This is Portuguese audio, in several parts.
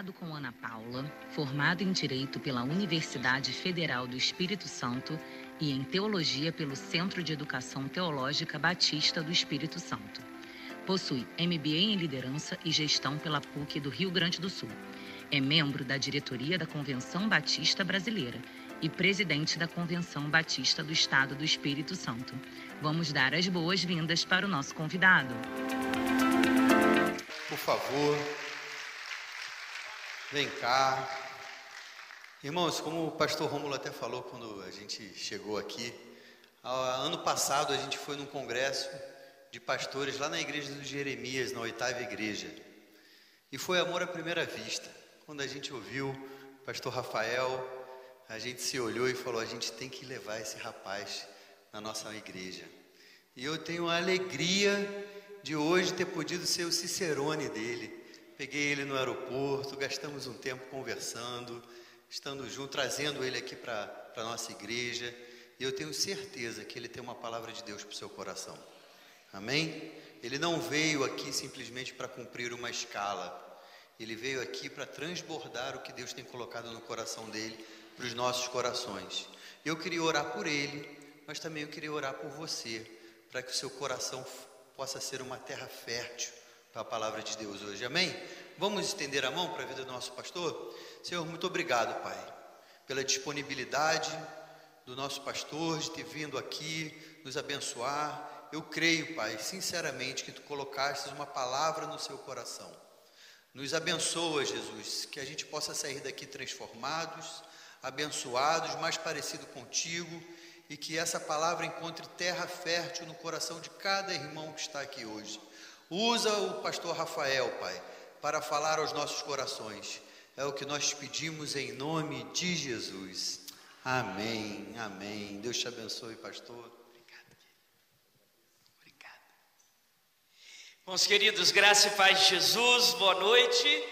Casado com Ana Paula, formado em Direito pela Universidade Federal do Espírito Santo e em Teologia pelo Centro de Educação Teológica Batista do Espírito Santo. Possui MBA em Liderança e Gestão pela PUC do Rio Grande do Sul. É membro da diretoria da Convenção Batista Brasileira e presidente da Convenção Batista do Estado do Espírito Santo. Vamos dar as boas-vindas para o nosso convidado. Por favor, vem cá. Irmãos, como o pastor Rômulo até falou quando a gente chegou aqui, ano passado a gente foi num congresso de pastores lá na igreja do Jeremias, na oitava igreja. E foi amor à primeira vista. Quando a gente ouviu o pastor Rafael a gente se olhou e falou: a gente tem que levar esse rapaz na nossa igreja. E eu tenho a alegria de hoje ter podido ser o cicerone dele. Peguei ele no aeroporto, gastamos um tempo conversando, estando junto, trazendo ele aqui para a nossa igreja. E eu tenho certeza que ele tem uma palavra de Deus para o seu coração. Amém? Ele não veio aqui simplesmente para cumprir uma escala. Ele veio aqui para transbordar o que Deus tem colocado no coração dele para os nossos corações. Eu queria orar por ele, mas também eu queria orar por você, para que o seu coração possa ser uma terra fértil para a palavra de Deus hoje. Amém? Vamos estender a mão para a vida do nosso pastor? Senhor, muito obrigado, Pai, pela disponibilidade do nosso pastor de ter vindo aqui nos abençoar. Eu creio, Pai, sinceramente, que tu colocaste uma palavra no seu coração. Nos abençoa, Jesus, que a gente possa sair daqui transformados, abençoados, mais parecido contigo, e que essa palavra encontre terra fértil no coração de cada irmão que está aqui hoje. Usa o pastor Rafael, Pai, para falar aos nossos corações. É o que nós pedimos em nome de Jesus. Amém, amém. Deus te abençoe, pastor. Bons queridos, graça e paz de Jesus, boa noite.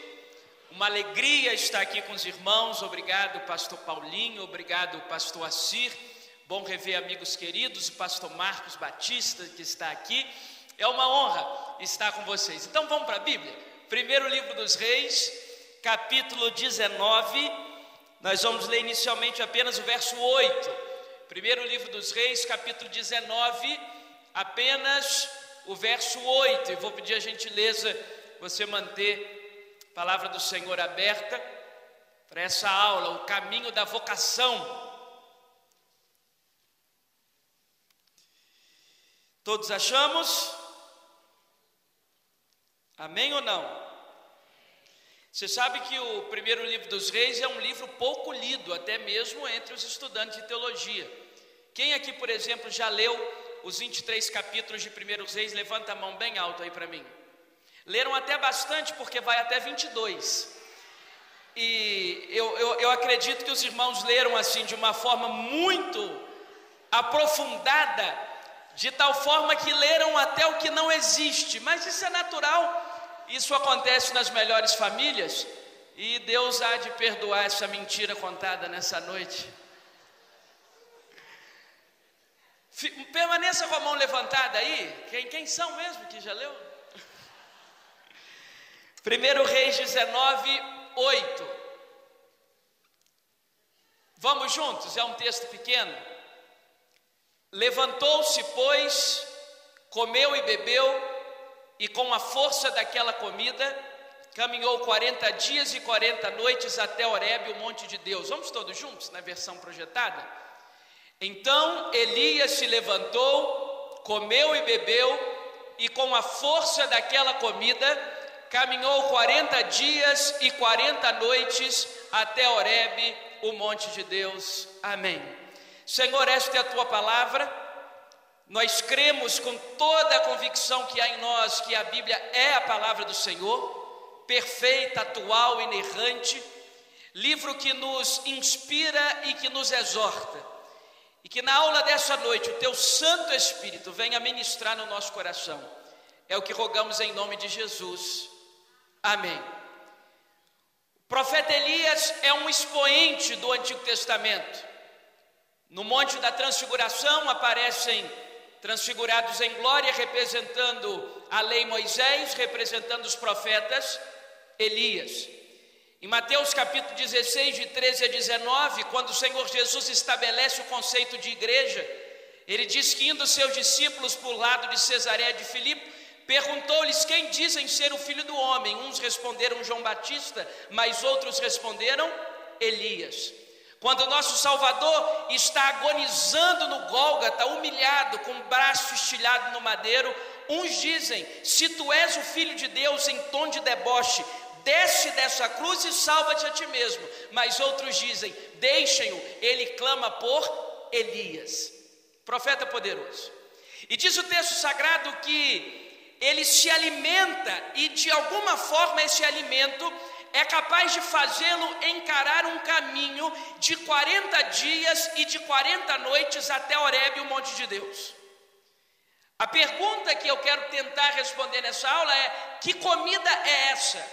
Uma alegria estar aqui com os irmãos. Obrigado, pastor Paulinho. Obrigado, pastor Assir. Bom rever amigos queridos, o pastor Marcos Batista que está aqui. É uma honra estar com vocês. Então vamos para a Bíblia. Primeiro livro dos Reis, capítulo 19. Nós vamos ler inicialmente apenas o verso 8. Primeiro livro dos Reis, capítulo 19, apenas o verso 8. E vou pedir a gentileza você manter palavra do Senhor aberta para essa aula, o caminho da vocação. Todos achamos? Amém ou não? Você sabe que o primeiro livro dos reis é um livro pouco lido, até mesmo entre os estudantes de teologia. Quem aqui, por exemplo, já leu os 23 capítulos de primeiros reis? Levanta a mão bem alto aí para mim. Leram até bastante, porque vai até 22. E eu, eu, eu acredito que os irmãos leram assim de uma forma muito aprofundada, de tal forma que leram até o que não existe, mas isso é natural, isso acontece nas melhores famílias, e Deus há de perdoar essa mentira contada nessa noite. Permaneça com a mão levantada aí, quem, quem são mesmo que já leu? 1 Reis 19, 8. Vamos juntos, é um texto pequeno. Levantou-se, pois, comeu e bebeu, e com a força daquela comida, caminhou 40 dias e 40 noites até Horebe, o monte de Deus. Vamos todos juntos na versão projetada? Então Elias se levantou, comeu e bebeu, e com a força daquela comida, caminhou 40 dias e 40 noites até Horebe, o monte de Deus. Amém. Senhor, esta é a tua palavra. Nós cremos com toda a convicção que há em nós que a Bíblia é a palavra do Senhor, perfeita, atual, inerrante, livro que nos inspira e que nos exorta. E que na aula dessa noite o teu Santo Espírito venha ministrar no nosso coração. É o que rogamos em nome de Jesus. Amém. O profeta Elias é um expoente do Antigo Testamento. No Monte da Transfiguração aparecem transfigurados em glória, representando a lei Moisés, representando os profetas. Elias. Em Mateus capítulo 16, de 13 a 19, quando o Senhor Jesus estabelece o conceito de igreja, ele diz que indo seus discípulos por lado de Cesareia de Filipe, perguntou-lhes quem dizem ser o filho do homem. Uns responderam João Batista, mas outros responderam Elias. Quando o nosso Salvador está agonizando no Gólgata, humilhado, com o braço estilhado no madeiro, uns dizem: Se tu és o filho de Deus, em tom de deboche, desce dessa cruz e salva-te a ti mesmo. Mas outros dizem: deixem-o, ele clama por Elias, profeta poderoso. E diz o texto sagrado que ele se alimenta e de alguma forma esse alimento é capaz de fazê-lo encarar um caminho de 40 dias e de 40 noites até Horebe, o monte de Deus. A pergunta que eu quero tentar responder nessa aula é: que comida é essa?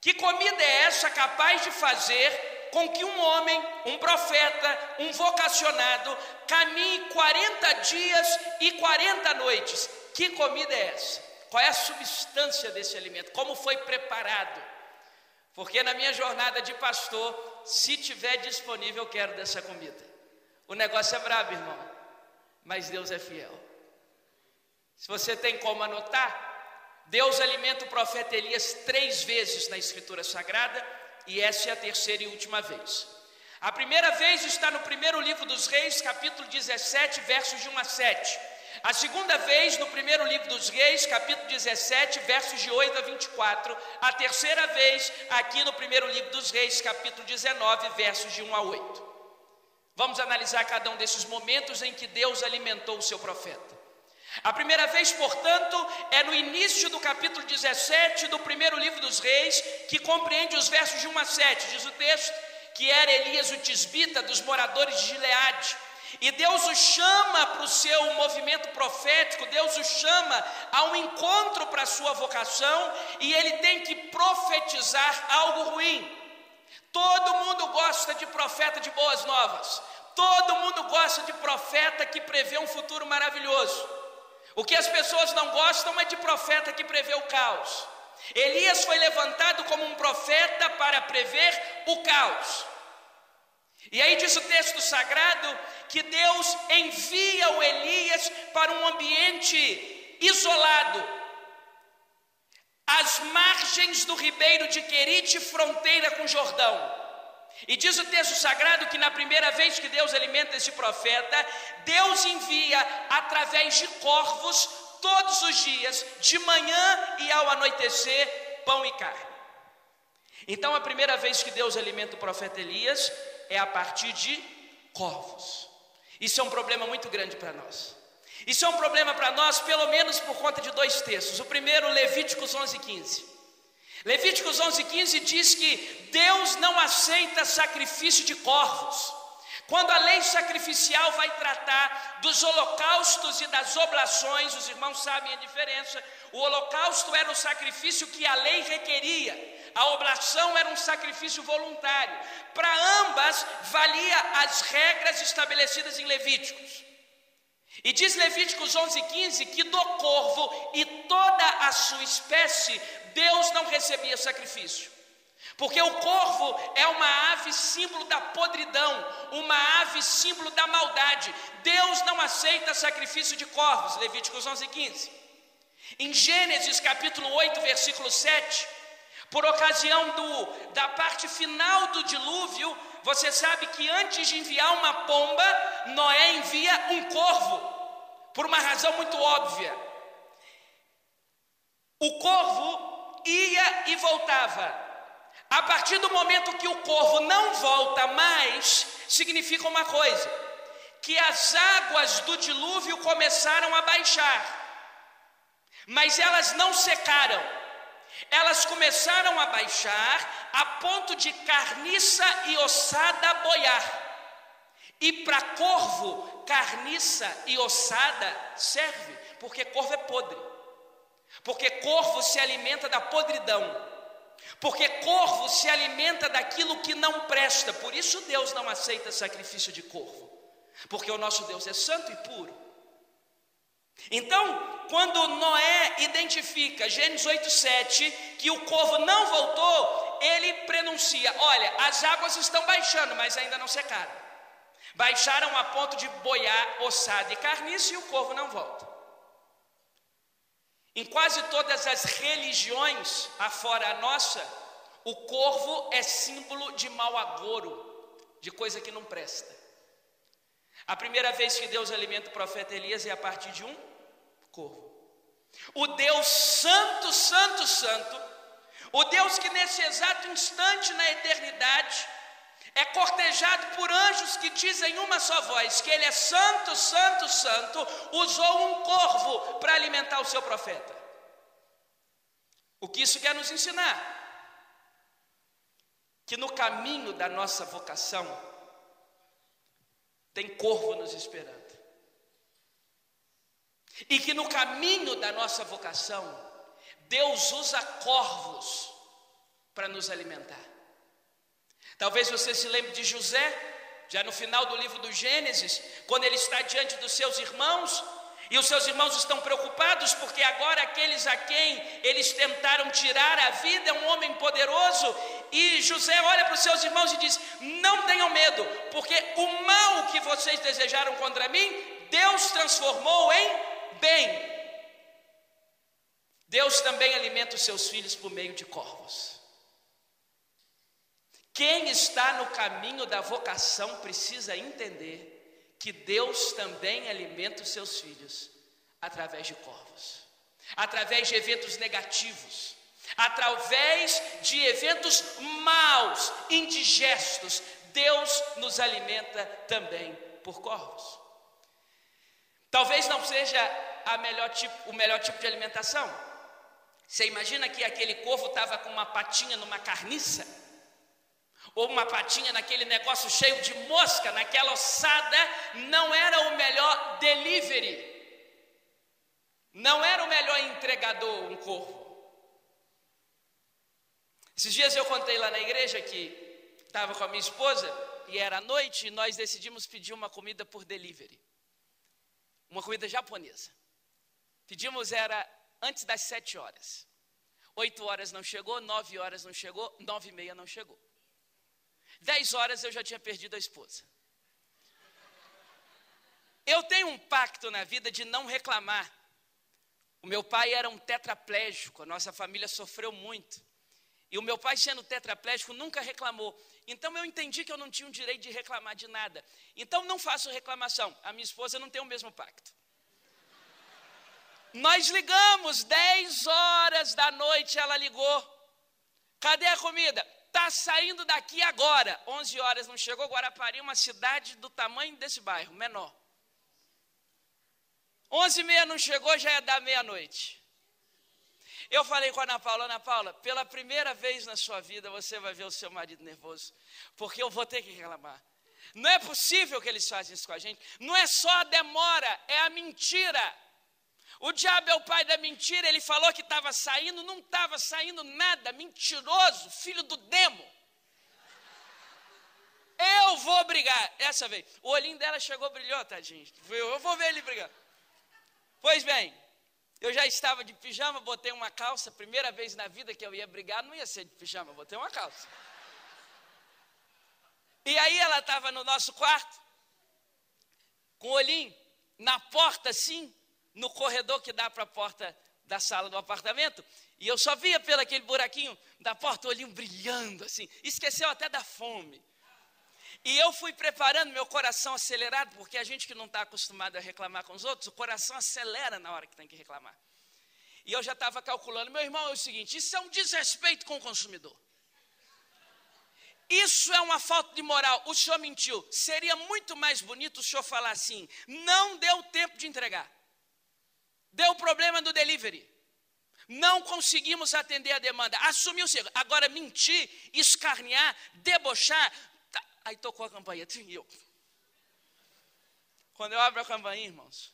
Que comida é essa capaz de fazer com que um homem, um profeta, um vocacionado, caminhe 40 dias e 40 noites? Que comida é essa? Qual é a substância desse alimento? Como foi preparado? Porque na minha jornada de pastor, se tiver disponível, eu quero dessa comida. O negócio é brabo, irmão, mas Deus é fiel. Se você tem como anotar, Deus alimenta o profeta Elias três vezes na Escritura Sagrada, e essa é a terceira e última vez. A primeira vez está no primeiro livro dos Reis, capítulo 17, versos de 1 a 7. A segunda vez, no primeiro livro dos Reis, capítulo 17, versos de 8 a 24. A terceira vez, aqui no primeiro livro dos Reis, capítulo 19, versos de 1 a 8. Vamos analisar cada um desses momentos em que Deus alimentou o seu profeta. A primeira vez, portanto, é no início do capítulo 17 do primeiro livro dos Reis, que compreende os versos de 1 a 7. Diz o texto que era Elias o tisbita dos moradores de Gileade. E Deus o chama para o seu movimento profético, Deus o chama a um encontro para a sua vocação, e ele tem que profetizar algo ruim. Todo mundo gosta de profeta de boas novas, todo mundo gosta de profeta que prevê um futuro maravilhoso. O que as pessoas não gostam é de profeta que prevê o caos. Elias foi levantado como um profeta para prever o caos. E aí diz o texto sagrado que Deus envia o Elias para um ambiente isolado, às margens do ribeiro de Querite, fronteira com Jordão. E diz o texto sagrado que na primeira vez que Deus alimenta esse profeta, Deus envia através de corvos todos os dias, de manhã e ao anoitecer, pão e carne. Então a primeira vez que Deus alimenta o profeta Elias é a partir de corvos. Isso é um problema muito grande para nós. Isso é um problema para nós, pelo menos por conta de dois textos. O primeiro, Levíticos 11, 15. Levíticos 11:15 diz que Deus não aceita sacrifício de corvos. Quando a lei sacrificial vai tratar dos holocaustos e das oblações, os irmãos sabem a diferença. O holocausto era o sacrifício que a lei requeria, a oblação era um sacrifício voluntário. Para ambas, valia as regras estabelecidas em Levíticos. E diz Levíticos 11:15 que do corvo e toda a sua espécie Deus não recebia sacrifício. Porque o corvo é uma ave símbolo da podridão, uma ave símbolo da maldade. Deus não aceita sacrifício de corvos, Levíticos 11, 15. Em Gênesis capítulo 8, versículo 7, por ocasião do, da parte final do dilúvio, você sabe que antes de enviar uma pomba, Noé envia um corvo, por uma razão muito óbvia. O corvo ia e voltava. A partir do momento que o corvo não volta mais, significa uma coisa: que as águas do dilúvio começaram a baixar, mas elas não secaram, elas começaram a baixar a ponto de carniça e ossada boiar. E para corvo, carniça e ossada serve, porque corvo é podre. Porque corvo se alimenta da podridão. Porque corvo se alimenta daquilo que não presta. Por isso Deus não aceita sacrifício de corvo. Porque o nosso Deus é santo e puro. Então, quando Noé identifica, Gênesis 8,7, que o corvo não voltou, ele prenuncia: olha, as águas estão baixando, mas ainda não secaram. Baixaram a ponto de boiar ossada e carniça e o corvo não volta. Em quase todas as religiões, afora a nossa, o corvo é símbolo de mau agouro, de coisa que não presta. A primeira vez que Deus alimenta o profeta Elias é a partir de um corvo. O Deus Santo, Santo, Santo, o Deus que nesse exato instante na eternidade é cortejado por anjos que dizem uma só voz que ele é santo, santo, santo, usou um corvo para alimentar o seu profeta. O que isso quer nos ensinar? Que no caminho da nossa vocação tem corvo nos esperando. E que no caminho da nossa vocação, Deus usa corvos para nos alimentar. Talvez você se lembre de José, já no final do livro do Gênesis, quando ele está diante dos seus irmãos, e os seus irmãos estão preocupados porque agora aqueles a quem eles tentaram tirar a vida é um homem poderoso. E José olha para os seus irmãos e diz: Não tenham medo, porque o mal que vocês desejaram contra mim, Deus transformou em bem. Deus também alimenta os seus filhos por meio de corvos. Quem está no caminho da vocação precisa entender que Deus também alimenta os seus filhos através de corvos, através de eventos negativos, através de eventos maus, indigestos. Deus nos alimenta também por corvos. Talvez não seja melhor tipo, o melhor tipo de alimentação. Você imagina que aquele corvo estava com uma patinha numa carniça? Ou uma patinha naquele negócio cheio de mosca, naquela ossada, não era o melhor delivery. Não era o melhor entregador, um corvo. Esses dias eu contei lá na igreja que estava com a minha esposa e era noite e nós decidimos pedir uma comida por delivery uma comida japonesa. Pedimos era antes das sete horas. Oito horas não chegou, nove horas não chegou, nove e meia não chegou. Dez horas eu já tinha perdido a esposa. Eu tenho um pacto na vida de não reclamar. O meu pai era um tetraplégico, a nossa família sofreu muito. E o meu pai, sendo tetraplégico, nunca reclamou. Então eu entendi que eu não tinha o direito de reclamar de nada. Então não faço reclamação. A minha esposa não tem o mesmo pacto. Nós ligamos, 10 horas da noite ela ligou. Cadê a comida? Está saindo daqui agora. 11 horas não chegou. Guarapari, uma cidade do tamanho desse bairro, menor. 11 e meia não chegou, já é da meia-noite. Eu falei com a Ana Paula, Ana Paula, pela primeira vez na sua vida você vai ver o seu marido nervoso, porque eu vou ter que reclamar. Não é possível que eles façam isso com a gente. Não é só a demora, é a mentira. O diabo é o pai da mentira, ele falou que estava saindo, não estava saindo nada, mentiroso, filho do demo. Eu vou brigar, essa vez. O olhinho dela chegou, brilhou, tadinho. Eu vou ver ele brigar. Pois bem, eu já estava de pijama, botei uma calça. Primeira vez na vida que eu ia brigar, não ia ser de pijama, botei uma calça. E aí ela estava no nosso quarto, com o olhinho na porta assim, no corredor que dá para a porta da sala do apartamento, e eu só via pelo aquele buraquinho da porta o olhinho brilhando assim, esqueceu até da fome. E eu fui preparando meu coração acelerado, porque a gente que não está acostumado a reclamar com os outros, o coração acelera na hora que tem que reclamar. E eu já estava calculando, meu irmão, é o seguinte: isso é um desrespeito com o consumidor. Isso é uma falta de moral. O senhor mentiu. Seria muito mais bonito o senhor falar assim: não deu tempo de entregar. Deu problema do delivery. Não conseguimos atender a demanda. Assumiu o erro. Agora, mentir, escarnear, debochar, Aí tocou a campainha, e eu. Quando eu abro a campainha, irmãos,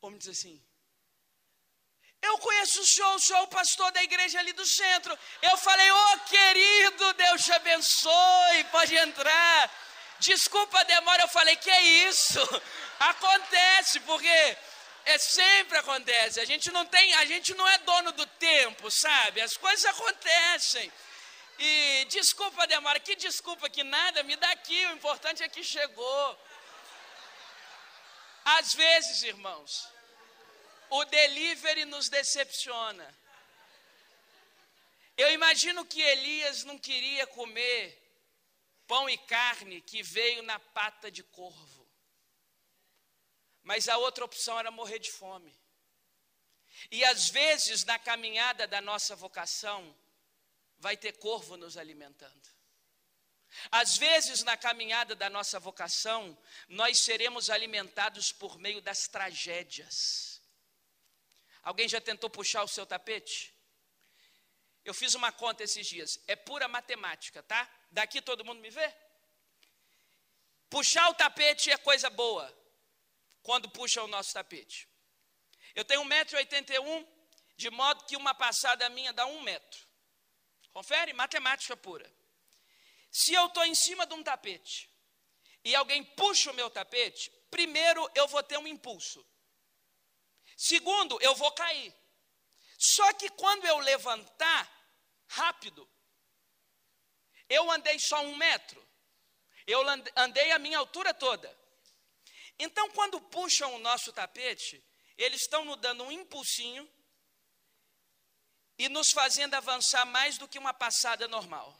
o homem diz assim: Eu conheço o senhor, o senhor é o pastor da igreja ali do centro. Eu falei: Ô oh, querido, Deus te abençoe, pode entrar. Desculpa a demora, eu falei: Que é isso? Acontece, porque é sempre acontece. A gente não tem, a gente não é dono do tempo, sabe? As coisas acontecem. E desculpa, demora, que desculpa que nada, me dá aqui, o importante é que chegou. Às vezes, irmãos, o delivery nos decepciona. Eu imagino que Elias não queria comer pão e carne que veio na pata de corvo. Mas a outra opção era morrer de fome. E às vezes, na caminhada da nossa vocação, vai ter corvo nos alimentando. Às vezes, na caminhada da nossa vocação, nós seremos alimentados por meio das tragédias. Alguém já tentou puxar o seu tapete? Eu fiz uma conta esses dias, é pura matemática, tá? Daqui todo mundo me vê? Puxar o tapete é coisa boa, quando puxa o nosso tapete. Eu tenho 1,81m, de modo que uma passada minha dá um metro. Confere? Matemática pura. Se eu estou em cima de um tapete e alguém puxa o meu tapete, primeiro eu vou ter um impulso. Segundo, eu vou cair. Só que quando eu levantar rápido, eu andei só um metro, eu andei a minha altura toda. Então, quando puxam o nosso tapete, eles estão nos dando um impulsinho e nos fazendo avançar mais do que uma passada normal.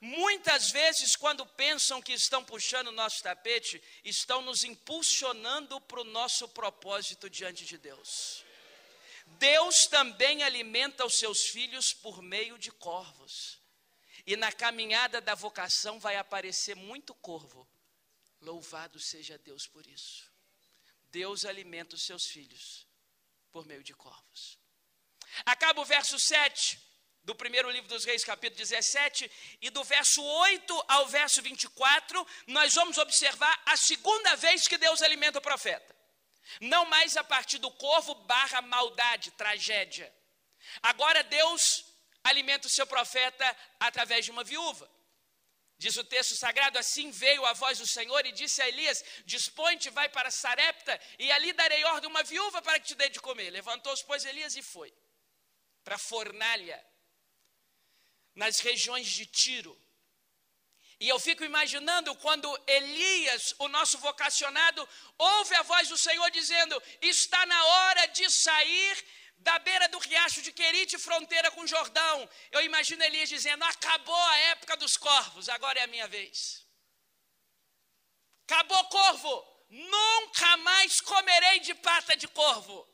Muitas vezes, quando pensam que estão puxando o nosso tapete, estão nos impulsionando para o nosso propósito diante de Deus. Deus também alimenta os seus filhos por meio de corvos. E na caminhada da vocação vai aparecer muito corvo. Louvado seja Deus por isso. Deus alimenta os seus filhos por meio de corvos. Acaba o verso 7 do primeiro livro dos Reis, capítulo 17, e do verso 8 ao verso 24, nós vamos observar a segunda vez que Deus alimenta o profeta. Não mais a partir do corvo barra maldade, tragédia. Agora Deus alimenta o seu profeta através de uma viúva. Diz o texto sagrado: Assim veio a voz do Senhor e disse a Elias: Dispõe-te, vai para Sarepta, e ali darei ordem a uma viúva para que te dê de comer. Levantou-se, pois, Elias e foi para fornalha, nas regiões de Tiro. E eu fico imaginando quando Elias, o nosso vocacionado, ouve a voz do Senhor dizendo: Está na hora de sair da beira do riacho de Querite, fronteira com Jordão. Eu imagino Elias dizendo: Acabou a época dos corvos, agora é a minha vez. Acabou corvo, nunca mais comerei de pata de corvo.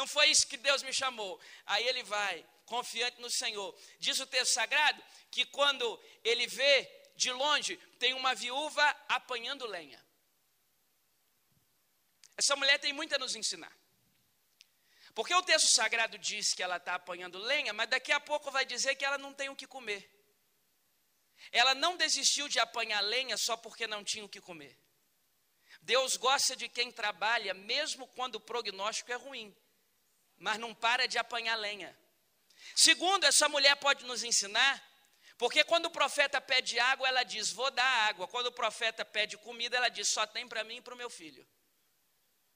Não foi isso que Deus me chamou. Aí ele vai, confiante no Senhor. Diz o texto sagrado que quando ele vê de longe, tem uma viúva apanhando lenha. Essa mulher tem muito a nos ensinar. Porque o texto sagrado diz que ela está apanhando lenha, mas daqui a pouco vai dizer que ela não tem o que comer. Ela não desistiu de apanhar lenha só porque não tinha o que comer. Deus gosta de quem trabalha, mesmo quando o prognóstico é ruim mas não para de apanhar lenha. Segundo, essa mulher pode nos ensinar, porque quando o profeta pede água, ela diz: Vou dar água. Quando o profeta pede comida, ela diz: Só tem para mim e para o meu filho.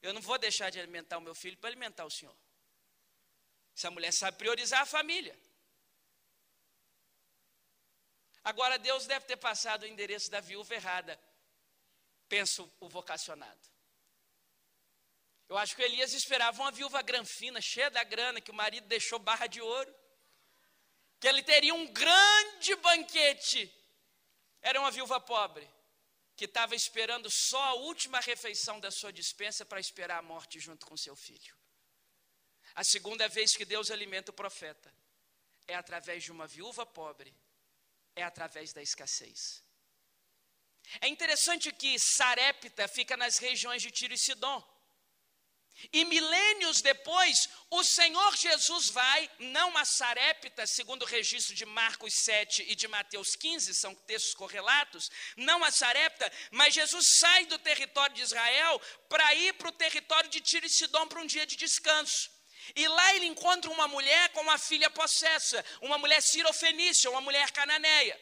Eu não vou deixar de alimentar o meu filho para alimentar o senhor. Essa mulher sabe priorizar a família. Agora, Deus deve ter passado o endereço da viúva errada, penso o vocacionado. Eu acho que Elias esperava uma viúva granfina, cheia da grana, que o marido deixou barra de ouro. Que ele teria um grande banquete. Era uma viúva pobre, que estava esperando só a última refeição da sua dispensa para esperar a morte junto com seu filho. A segunda vez que Deus alimenta o profeta é através de uma viúva pobre, é através da escassez. É interessante que Sarepta fica nas regiões de Tiro e Sidom. E milênios depois, o Senhor Jesus vai, não a Sarepta, segundo o registro de Marcos 7 e de Mateus 15, são textos correlatos, não a Sarepta, mas Jesus sai do território de Israel para ir para o território de Tiro e Sidom para um dia de descanso. E lá ele encontra uma mulher com uma filha possessa, uma mulher cirofenícia, uma mulher cananeia.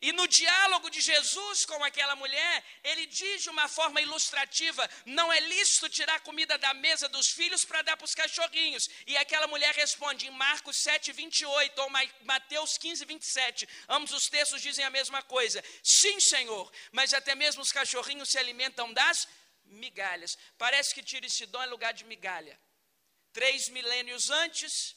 E no diálogo de Jesus com aquela mulher, ele diz de uma forma ilustrativa: não é lícito tirar comida da mesa dos filhos para dar para os cachorrinhos. E aquela mulher responde em Marcos 7, 28 ou Mateus 15, 27. Ambos os textos dizem a mesma coisa. Sim, Senhor, mas até mesmo os cachorrinhos se alimentam das migalhas. Parece que Tiro e Sidom é lugar de migalha. Três milênios antes,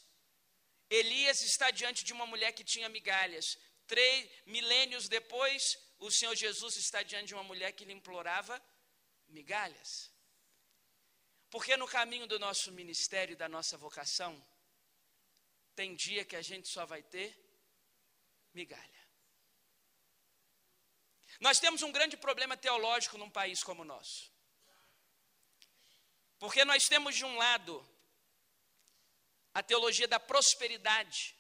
Elias está diante de uma mulher que tinha migalhas. Três milênios depois, o Senhor Jesus está diante de uma mulher que lhe implorava migalhas. Porque no caminho do nosso ministério da nossa vocação, tem dia que a gente só vai ter migalha. Nós temos um grande problema teológico num país como o nosso. Porque nós temos de um lado a teologia da prosperidade,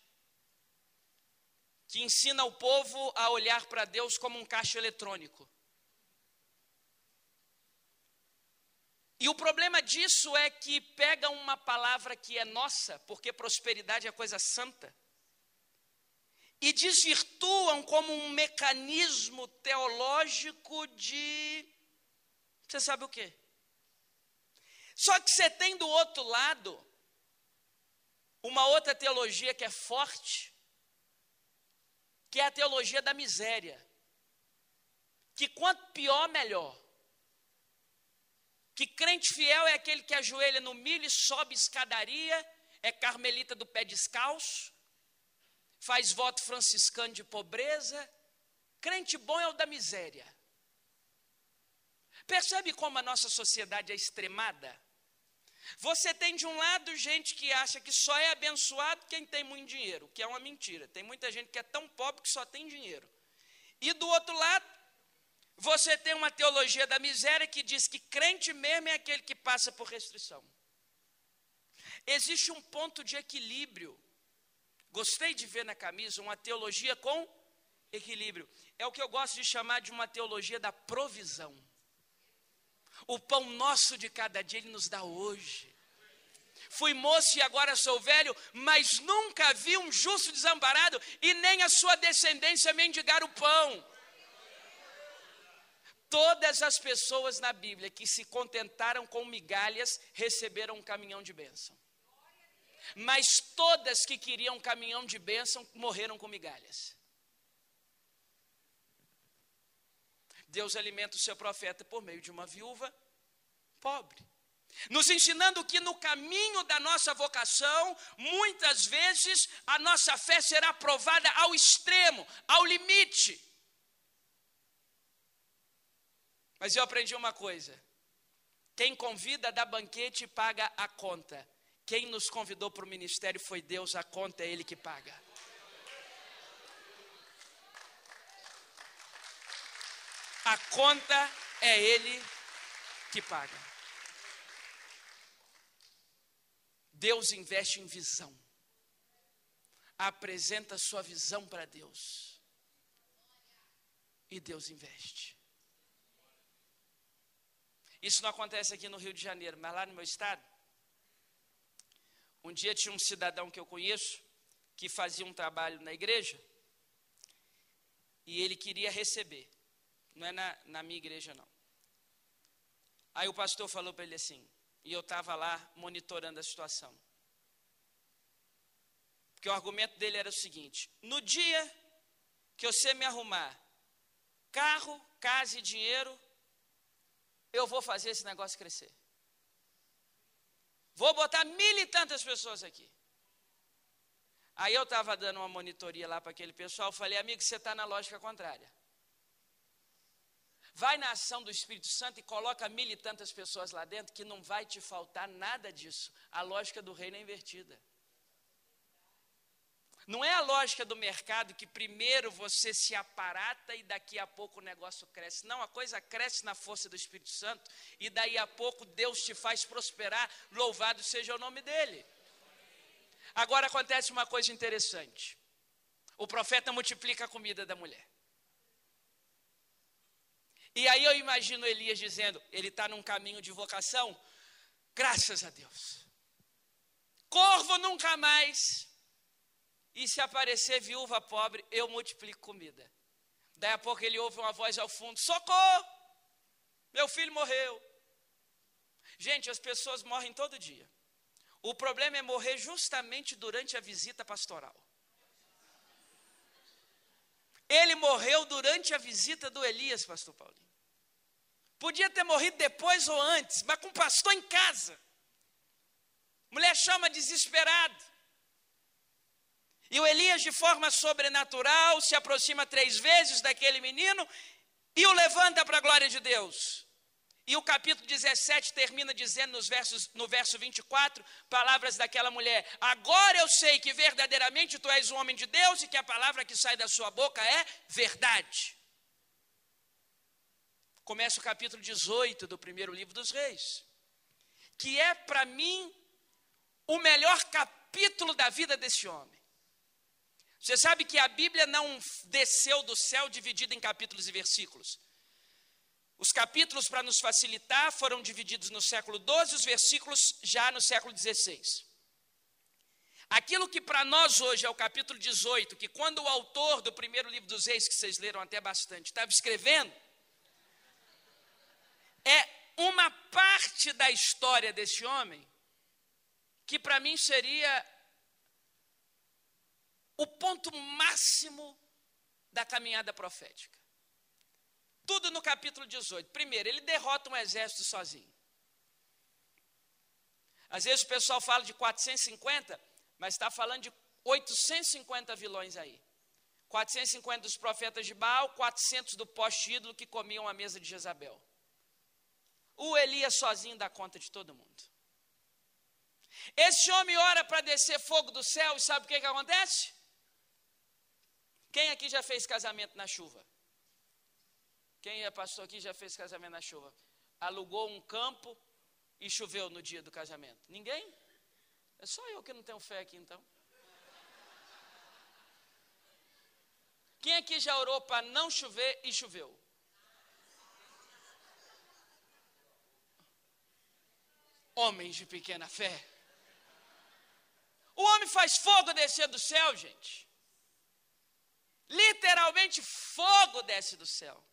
que ensina o povo a olhar para Deus como um caixa eletrônico. E o problema disso é que pega uma palavra que é nossa, porque prosperidade é coisa santa, e desvirtuam como um mecanismo teológico de. Você sabe o quê? Só que você tem do outro lado uma outra teologia que é forte, que é a teologia da miséria. Que quanto pior, melhor. Que crente fiel é aquele que ajoelha no milho e sobe escadaria, é carmelita do pé descalço, faz voto franciscano de pobreza. Crente bom é o da miséria. Percebe como a nossa sociedade é extremada? Você tem de um lado gente que acha que só é abençoado quem tem muito dinheiro, que é uma mentira. Tem muita gente que é tão pobre que só tem dinheiro. E do outro lado, você tem uma teologia da miséria que diz que crente mesmo é aquele que passa por restrição. Existe um ponto de equilíbrio. Gostei de ver na camisa uma teologia com equilíbrio. É o que eu gosto de chamar de uma teologia da provisão. O pão nosso de cada dia Ele nos dá hoje. Fui moço e agora sou velho, mas nunca vi um justo desamparado e nem a sua descendência mendigar o pão. Todas as pessoas na Bíblia que se contentaram com migalhas receberam um caminhão de bênção. Mas todas que queriam um caminhão de bênção morreram com migalhas. Deus alimenta o seu profeta por meio de uma viúva pobre. Nos ensinando que no caminho da nossa vocação, muitas vezes a nossa fé será provada ao extremo, ao limite. Mas eu aprendi uma coisa: quem convida da banquete paga a conta. Quem nos convidou para o ministério foi Deus, a conta é Ele que paga. A conta é Ele que paga. Deus investe em visão. Apresenta sua visão para Deus. E Deus investe. Isso não acontece aqui no Rio de Janeiro, mas lá no meu estado. Um dia tinha um cidadão que eu conheço que fazia um trabalho na igreja e ele queria receber. Não é na, na minha igreja, não. Aí o pastor falou para ele assim, e eu estava lá monitorando a situação. Porque o argumento dele era o seguinte: no dia que você me arrumar carro, casa e dinheiro, eu vou fazer esse negócio crescer. Vou botar mil e tantas pessoas aqui. Aí eu estava dando uma monitoria lá para aquele pessoal, falei, amigo, você está na lógica contrária. Vai na ação do Espírito Santo e coloca mil e tantas pessoas lá dentro que não vai te faltar nada disso. A lógica do reino é invertida. Não é a lógica do mercado que primeiro você se aparata e daqui a pouco o negócio cresce. Não, a coisa cresce na força do Espírito Santo e daí a pouco Deus te faz prosperar. Louvado seja o nome dele. Agora acontece uma coisa interessante. O profeta multiplica a comida da mulher. E aí eu imagino Elias dizendo: ele está num caminho de vocação, graças a Deus. Corvo nunca mais. E se aparecer viúva pobre, eu multiplico comida. Daí a pouco ele ouve uma voz ao fundo: Socorro! Meu filho morreu. Gente, as pessoas morrem todo dia. O problema é morrer justamente durante a visita pastoral. Ele morreu durante a visita do Elias, pastor Paulinho. Podia ter morrido depois ou antes, mas com o pastor em casa. Mulher chama desesperado. E o Elias, de forma sobrenatural, se aproxima três vezes daquele menino e o levanta para a glória de Deus. E o capítulo 17 termina dizendo nos versos, no verso 24, palavras daquela mulher: Agora eu sei que verdadeiramente tu és um homem de Deus e que a palavra que sai da sua boca é verdade. Começa o capítulo 18 do primeiro livro dos Reis, que é para mim o melhor capítulo da vida desse homem. Você sabe que a Bíblia não desceu do céu dividida em capítulos e versículos. Os capítulos, para nos facilitar, foram divididos no século XII, os versículos já no século XVI. Aquilo que para nós hoje é o capítulo 18, que quando o autor do primeiro livro dos reis, que vocês leram até bastante, estava escrevendo, é uma parte da história desse homem que para mim seria o ponto máximo da caminhada profética. Tudo no capítulo 18. Primeiro, ele derrota um exército sozinho. Às vezes o pessoal fala de 450, mas está falando de 850 vilões aí. 450 dos profetas de Baal, 400 do poste-ídolo que comiam a mesa de Jezabel. O Elias sozinho dá conta de todo mundo. Esse homem ora para descer fogo do céu e sabe o que, que acontece? Quem aqui já fez casamento na chuva? Quem é pastor aqui já fez casamento na chuva? Alugou um campo e choveu no dia do casamento? Ninguém? É só eu que não tenho fé aqui então. Quem aqui já orou para não chover e choveu? Homens de pequena fé. O homem faz fogo descer do céu, gente. Literalmente, fogo desce do céu.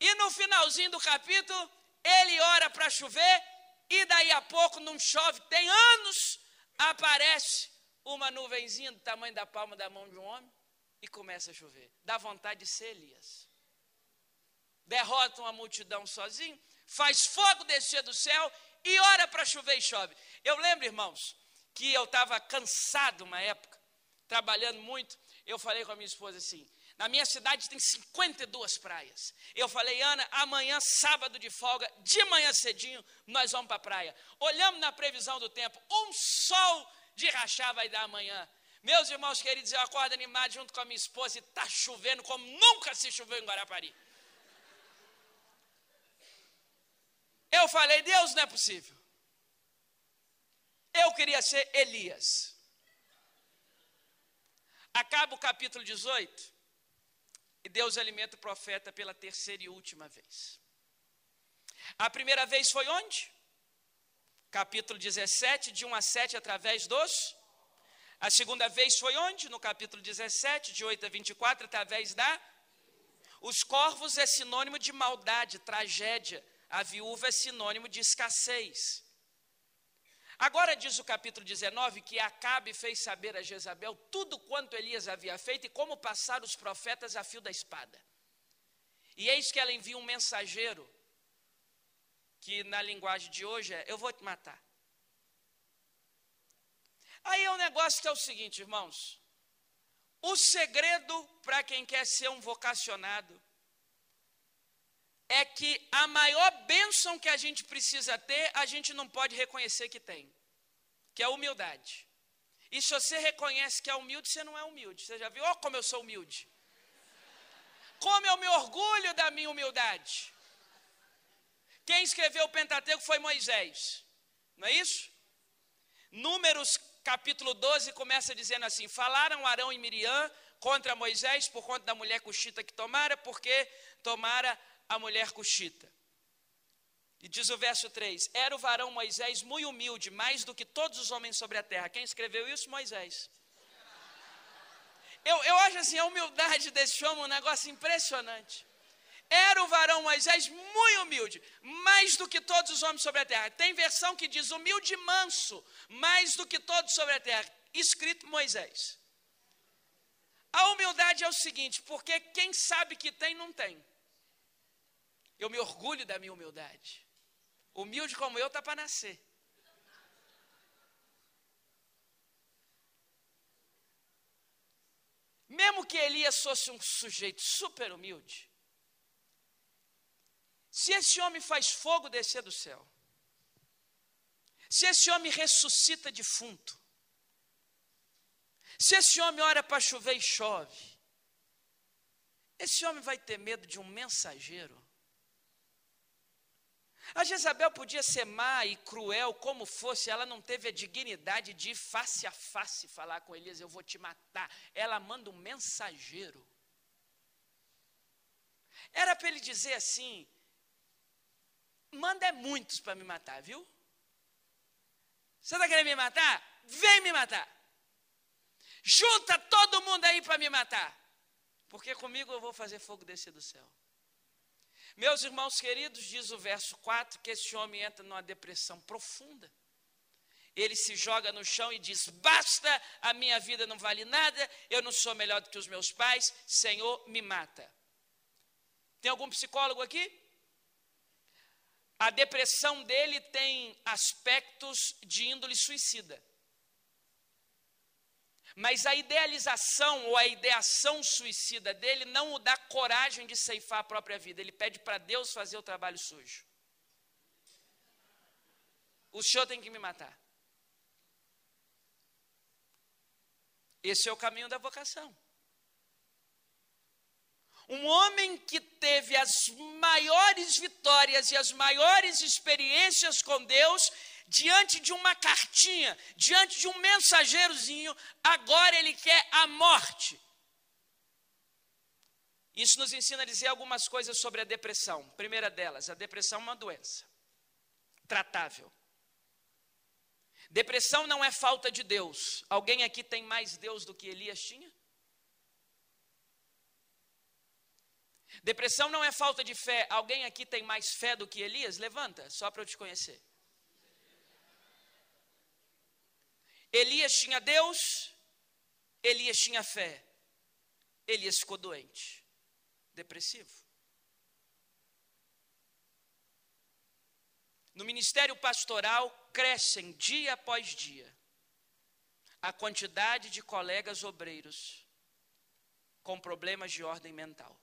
E no finalzinho do capítulo, ele ora para chover, e daí a pouco não chove, tem anos, aparece uma nuvenzinha do tamanho da palma da mão de um homem e começa a chover. Dá vontade de ser Elias. Derrota uma multidão sozinho, faz fogo descer do céu e ora para chover e chove. Eu lembro, irmãos, que eu estava cansado uma época, trabalhando muito. Eu falei com a minha esposa assim: na minha cidade tem 52 praias. Eu falei, Ana, amanhã, sábado de folga, de manhã cedinho, nós vamos para a praia. Olhamos na previsão do tempo, um sol de rachar vai dar amanhã. Meus irmãos queridos, eu acordo animado junto com a minha esposa e está chovendo como nunca se choveu em Guarapari. Eu falei, Deus não é possível. Eu queria ser Elias. Acaba o capítulo 18. E Deus alimenta o profeta pela terceira e última vez. A primeira vez foi onde? Capítulo 17, de 1 a 7, através dos. A segunda vez foi onde? No capítulo 17, de 8 a 24, através da. Os corvos é sinônimo de maldade, tragédia. A viúva é sinônimo de escassez. Agora diz o capítulo 19 que Acabe fez saber a Jezabel tudo quanto Elias havia feito e como passar os profetas a fio da espada. E eis que ela envia um mensageiro, que na linguagem de hoje é: Eu vou te matar. Aí é um negócio que é o seguinte, irmãos. O segredo para quem quer ser um vocacionado é que a maior bênção que a gente precisa ter, a gente não pode reconhecer que tem, que é a humildade. E se você reconhece que é humilde, você não é humilde. Você já viu? Oh, como eu sou humilde. Como eu me orgulho da minha humildade. Quem escreveu o Pentateuco foi Moisés. Não é isso? Números capítulo 12 começa dizendo assim: Falaram Arão e Miriam contra Moisés por conta da mulher cuxita que tomara, porque tomara a mulher cuxita. E diz o verso 3: Era o varão Moisés muito humilde, mais do que todos os homens sobre a terra. Quem escreveu isso? Moisés. Eu, eu acho assim, a humildade desse homem um negócio impressionante. Era o varão Moisés muito humilde, mais do que todos os homens sobre a terra. Tem versão que diz humilde e manso, mais do que todos sobre a terra. Escrito Moisés. A humildade é o seguinte, porque quem sabe que tem, não tem. Eu me orgulho da minha humildade. Humilde como eu está para nascer. Mesmo que Elias fosse um sujeito super humilde, se esse homem faz fogo descer do céu, se esse homem ressuscita defunto, se esse homem ora para chover e chove, esse homem vai ter medo de um mensageiro? A Jezabel podia ser má e cruel como fosse, ela não teve a dignidade de face a face falar com Elias: Eu vou te matar. Ela manda um mensageiro. Era para ele dizer assim: Manda é muitos para me matar, viu? Você está querendo me matar? Vem me matar. Junta todo mundo aí para me matar. Porque comigo eu vou fazer fogo descer do céu. Meus irmãos queridos, diz o verso 4 que esse homem entra numa depressão profunda. Ele se joga no chão e diz: Basta, a minha vida não vale nada, eu não sou melhor do que os meus pais, Senhor, me mata. Tem algum psicólogo aqui? A depressão dele tem aspectos de índole suicida. Mas a idealização ou a ideação suicida dele não o dá coragem de ceifar a própria vida. Ele pede para Deus fazer o trabalho sujo. O senhor tem que me matar. Esse é o caminho da vocação. Um homem que teve as maiores vitórias e as maiores experiências com Deus diante de uma cartinha, diante de um mensageirozinho, agora ele quer a morte. Isso nos ensina a dizer algumas coisas sobre a depressão. Primeira delas, a depressão é uma doença tratável. Depressão não é falta de Deus. Alguém aqui tem mais Deus do que Elias tinha? Depressão não é falta de fé. Alguém aqui tem mais fé do que Elias? Levanta, só para eu te conhecer. Elias tinha Deus, Elias tinha fé. Elias ficou doente, depressivo. No ministério pastoral, crescem dia após dia a quantidade de colegas obreiros com problemas de ordem mental.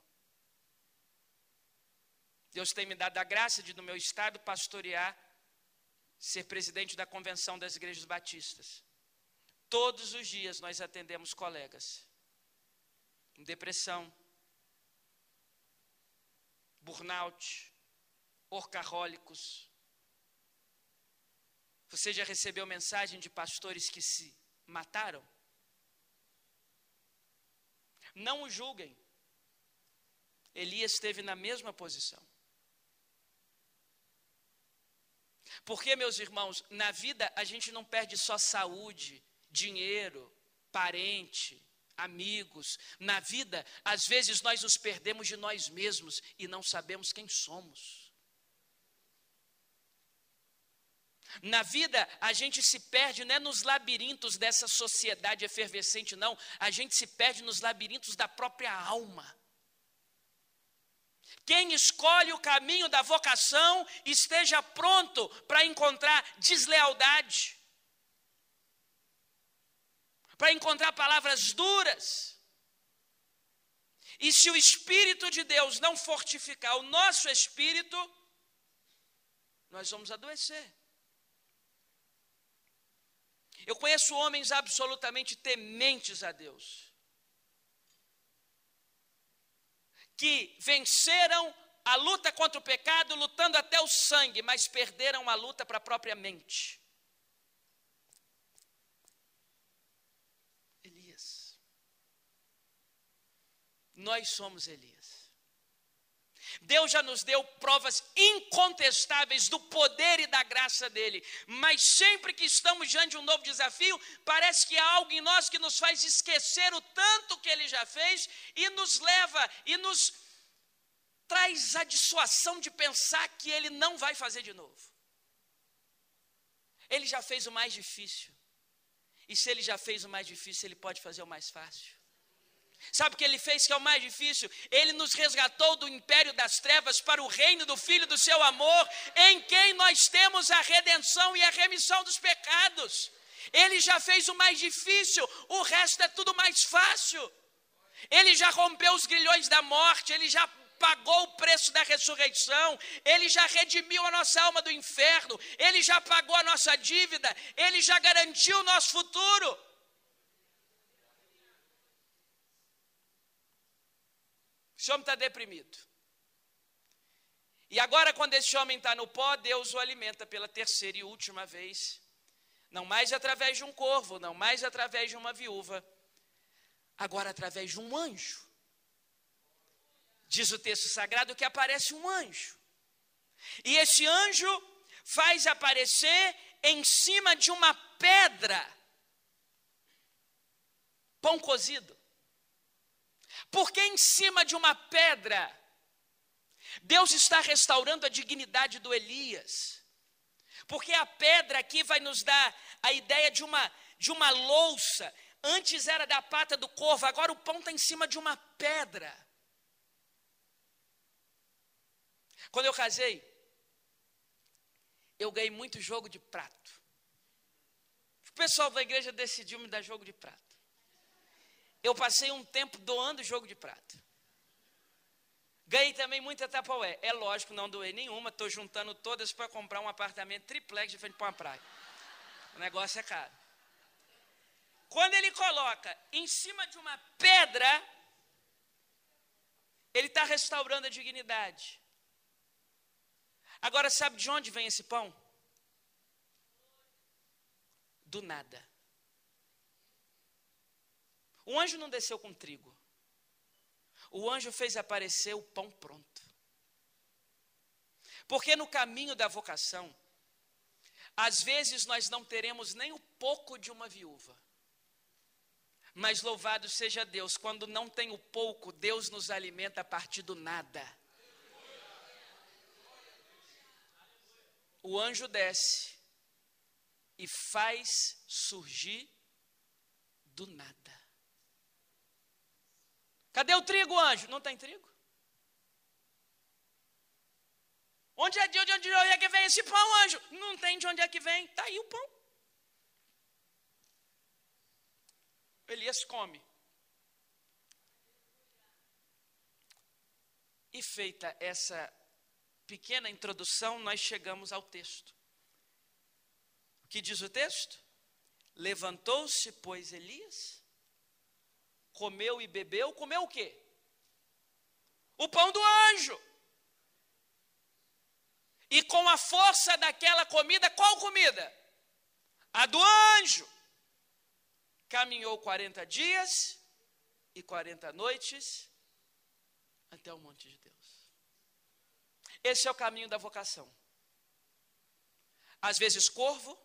Deus tem me dado a graça de, no meu estado, pastorear, ser presidente da convenção das igrejas batistas. Todos os dias nós atendemos colegas com depressão, burnout, orcahólicos. Você já recebeu mensagem de pastores que se mataram? Não o julguem. Elias esteve na mesma posição. Porque, meus irmãos, na vida a gente não perde só saúde, dinheiro, parente, amigos. Na vida, às vezes nós nos perdemos de nós mesmos e não sabemos quem somos. Na vida, a gente se perde não é nos labirintos dessa sociedade efervescente, não. A gente se perde nos labirintos da própria alma. Quem escolhe o caminho da vocação esteja pronto para encontrar deslealdade para encontrar palavras duras. E se o Espírito de Deus não fortificar o nosso espírito, nós vamos adoecer. Eu conheço homens absolutamente tementes a Deus, que venceram a luta contra o pecado lutando até o sangue, mas perderam a luta para a própria mente. Nós somos Elias. Deus já nos deu provas incontestáveis do poder e da graça dele, mas sempre que estamos diante de um novo desafio, parece que há algo em nós que nos faz esquecer o tanto que ele já fez e nos leva e nos traz a dissuasão de pensar que ele não vai fazer de novo. Ele já fez o mais difícil. E se ele já fez o mais difícil, ele pode fazer o mais fácil. Sabe o que ele fez que é o mais difícil? Ele nos resgatou do império das trevas para o reino do Filho do seu amor, em quem nós temos a redenção e a remissão dos pecados. Ele já fez o mais difícil, o resto é tudo mais fácil. Ele já rompeu os grilhões da morte, ele já pagou o preço da ressurreição, ele já redimiu a nossa alma do inferno, ele já pagou a nossa dívida, ele já garantiu o nosso futuro. Esse homem está deprimido. E agora, quando esse homem está no pó, Deus o alimenta pela terceira e última vez. Não mais através de um corvo, não mais através de uma viúva, agora através de um anjo. Diz o texto sagrado que aparece um anjo. E esse anjo faz aparecer em cima de uma pedra pão cozido. Porque em cima de uma pedra, Deus está restaurando a dignidade do Elias. Porque a pedra aqui vai nos dar a ideia de uma, de uma louça. Antes era da pata do corvo, agora o pão está em cima de uma pedra. Quando eu casei, eu ganhei muito jogo de prato. O pessoal da igreja decidiu me dar jogo de prato eu passei um tempo doando jogo de prato. Ganhei também muita tapaué. É lógico, não doei nenhuma, estou juntando todas para comprar um apartamento triplex de frente para uma praia. O negócio é caro. Quando ele coloca em cima de uma pedra, ele está restaurando a dignidade. Agora, sabe de onde vem esse pão? Do nada. O anjo não desceu com trigo. O anjo fez aparecer o pão pronto. Porque no caminho da vocação, às vezes nós não teremos nem o pouco de uma viúva. Mas louvado seja Deus, quando não tem o pouco, Deus nos alimenta a partir do nada. O anjo desce e faz surgir do nada. Cadê o trigo, anjo? Não tem trigo. Onde é de onde, onde é que vem esse pão, anjo? Não tem de onde é que vem. Está aí o pão. Elias come. E feita essa pequena introdução, nós chegamos ao texto. O que diz o texto? Levantou-se, pois, Elias comeu e bebeu, comeu o quê? O pão do anjo. E com a força daquela comida, qual comida? A do anjo. Caminhou 40 dias e 40 noites até o monte de Deus. Esse é o caminho da vocação. Às vezes corvo,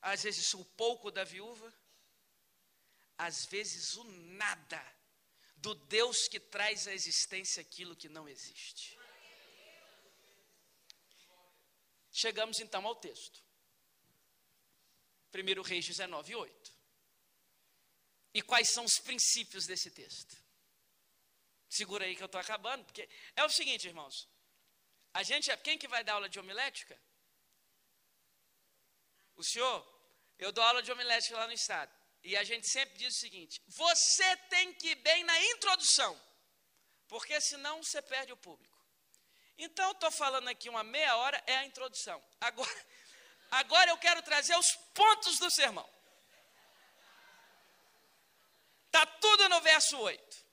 às vezes o pouco da viúva, às vezes, o nada do Deus que traz à existência aquilo que não existe. Chegamos então ao texto. 1 Reis 19, 8. E quais são os princípios desse texto? Segura aí que eu estou acabando, porque é o seguinte, irmãos. A gente, quem que vai dar aula de homilética? O senhor? Eu dou aula de homilética lá no estado. E a gente sempre diz o seguinte: você tem que ir bem na introdução, porque senão você perde o público. Então, estou falando aqui uma meia hora, é a introdução. Agora, agora eu quero trazer os pontos do sermão. Está tudo no verso 8.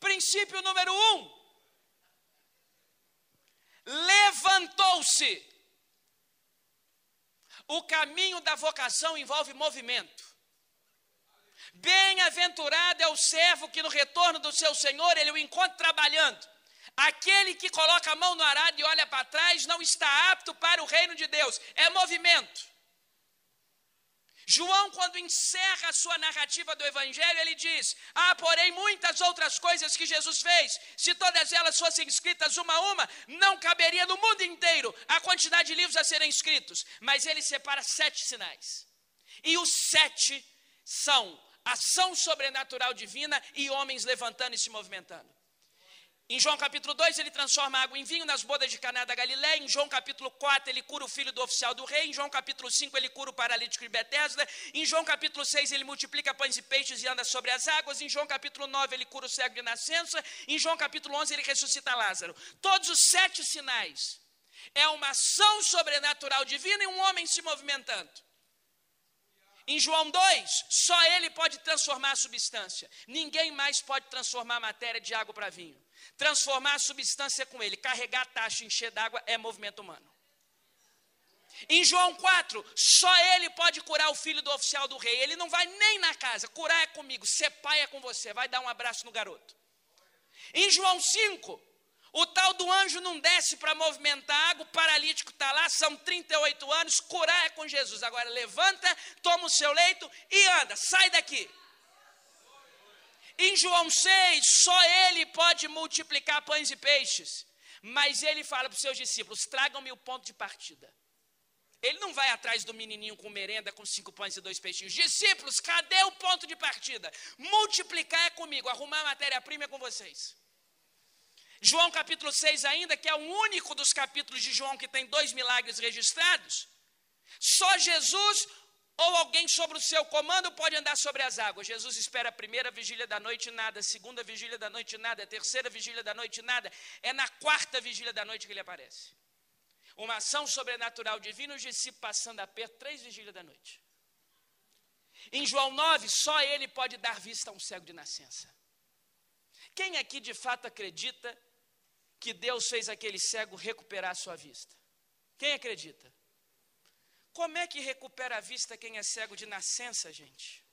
Princípio número 1. Um. Levantou-se o caminho da vocação envolve movimento. Bem-aventurado é o servo que no retorno do seu senhor ele o encontra trabalhando. Aquele que coloca a mão no arado e olha para trás não está apto para o reino de Deus. É movimento. João, quando encerra a sua narrativa do Evangelho, ele diz: Há, porém, muitas outras coisas que Jesus fez. Se todas elas fossem escritas uma a uma, não caberia no mundo inteiro a quantidade de livros a serem escritos. Mas ele separa sete sinais. E os sete são ação sobrenatural divina e homens levantando e se movimentando. Em João capítulo 2, ele transforma água em vinho nas bodas de Caná da Galiléia. Em João capítulo 4, ele cura o filho do oficial do rei. Em João capítulo 5, ele cura o paralítico de Betesda. Em João capítulo 6, ele multiplica pães e peixes e anda sobre as águas. Em João capítulo 9, ele cura o cego de nascença. Em João capítulo 11, ele ressuscita Lázaro. Todos os sete sinais é uma ação sobrenatural divina e um homem se movimentando. Em João 2, só ele pode transformar a substância. Ninguém mais pode transformar a matéria de água para vinho. Transformar a substância com ele, carregar a taxa, encher d'água é movimento humano. Em João 4, só ele pode curar o filho do oficial do rei. Ele não vai nem na casa. Curar é comigo, ser pai é com você. Vai dar um abraço no garoto. Em João 5, o tal do anjo não desce para movimentar água, o paralítico está lá, são 38 anos, curar é com Jesus. Agora levanta, toma o seu leito e anda, sai daqui. Em João 6, só ele pode multiplicar pães e peixes. Mas ele fala para os seus discípulos: tragam-me o ponto de partida. Ele não vai atrás do menininho com merenda, com cinco pães e dois peixinhos. Discípulos, cadê o ponto de partida? Multiplicar é comigo, arrumar matéria-prima é com vocês. João capítulo 6 ainda, que é o único dos capítulos de João que tem dois milagres registrados. Só Jesus ou alguém sobre o seu comando pode andar sobre as águas. Jesus espera a primeira vigília da noite nada, a segunda vigília da noite nada, a terceira vigília da noite nada. É na quarta vigília da noite que ele aparece. Uma ação sobrenatural divina, os discípulos passando a pé, três vigílias da noite. Em João 9, só ele pode dar vista a um cego de nascença. Quem aqui de fato acredita que Deus fez aquele cego recuperar a sua vista? Quem acredita? Como é que recupera a vista quem é cego de nascença, gente?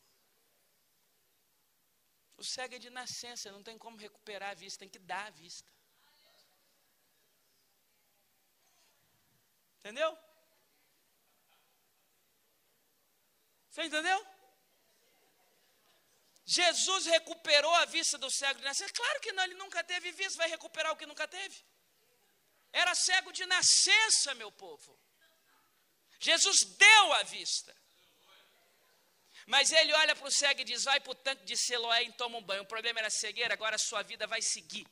O cego é de nascença, não tem como recuperar a vista, tem que dar a vista. Entendeu? Você entendeu? Jesus recuperou a vista do cego de nascença? Claro que não, ele nunca teve vista, vai recuperar o que nunca teve. Era cego de nascença, meu povo. Jesus deu a vista. Mas ele olha para o cego e diz: vai para o tanque de Siloé e toma um banho. O problema era cegueira, agora a sua vida vai seguir.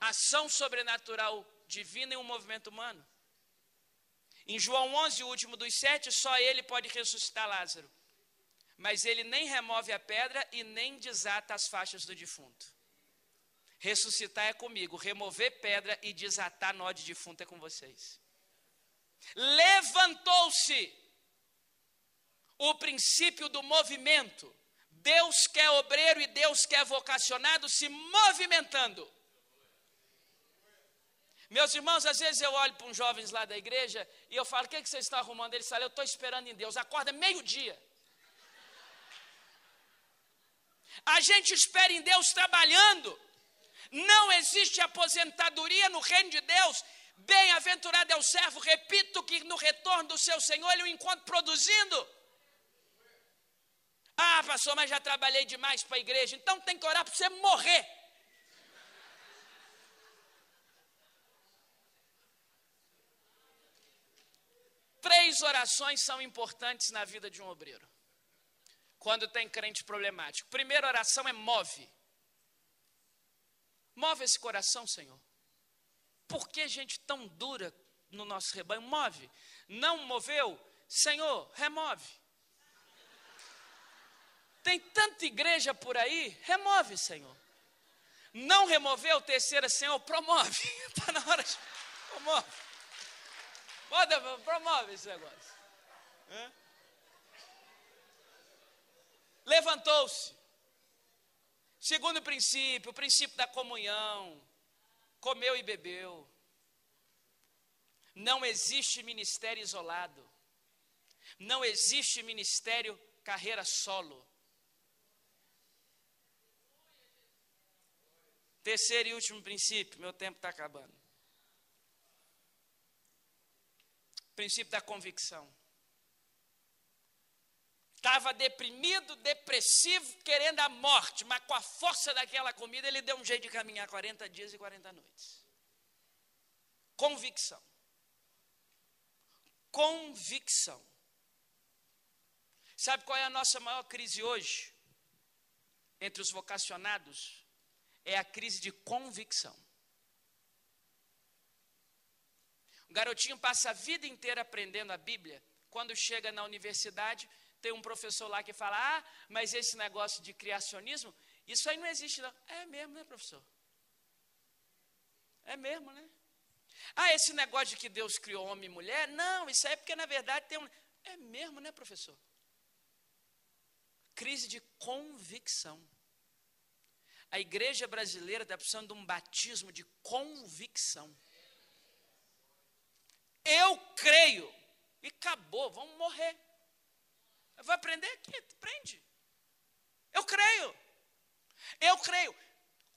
Ação sobrenatural divina e um movimento humano. Em João 11, o último dos sete, só ele pode ressuscitar Lázaro mas ele nem remove a pedra e nem desata as faixas do defunto. Ressuscitar é comigo, remover pedra e desatar nó de defunto é com vocês. Levantou-se o princípio do movimento. Deus quer obreiro e Deus quer vocacionado se movimentando. Meus irmãos, às vezes eu olho para uns jovens lá da igreja e eu falo: o que, é que vocês estão arrumando? Eles falam: eu estou esperando em Deus. Acorda meio-dia. A gente espera em Deus trabalhando. Não existe aposentadoria no reino de Deus. Bem-aventurado é o servo, repito que no retorno do seu Senhor ele o encontra produzindo. Ah, pastor, mas já trabalhei demais para a igreja, então tem que orar para você morrer. Três orações são importantes na vida de um obreiro quando tem crente problemático. Primeira oração é move. Move esse coração, Senhor. Por que gente tão dura no nosso rebanho? Move. Não moveu? Senhor, remove. Tem tanta igreja por aí, remove, Senhor. Não removeu, terceira, Senhor, promove. Está na hora de. Promove. Pode, promove esse negócio. É? Levantou-se. Segundo princípio, o princípio da comunhão comeu e bebeu. Não existe ministério isolado. Não existe ministério carreira solo. Terceiro e último princípio, meu tempo está acabando. Princípio da convicção. Estava deprimido, depressivo, querendo a morte, mas com a força daquela comida ele deu um jeito de caminhar 40 dias e 40 noites. Convicção. Convicção. Sabe qual é a nossa maior crise hoje? Entre os vocacionados? É a crise de convicção. O garotinho passa a vida inteira aprendendo a Bíblia. Quando chega na universidade, tem um professor lá que fala: Ah, mas esse negócio de criacionismo, isso aí não existe, não. É mesmo, né, professor? É mesmo, né? Ah, esse negócio de que Deus criou homem e mulher, não, isso aí é porque na verdade tem um. É mesmo, né, professor? Crise de convicção. A igreja brasileira está precisando de um batismo de convicção. Eu creio. E acabou, vamos morrer. Vou aprender aqui, prende. Eu creio. Eu creio.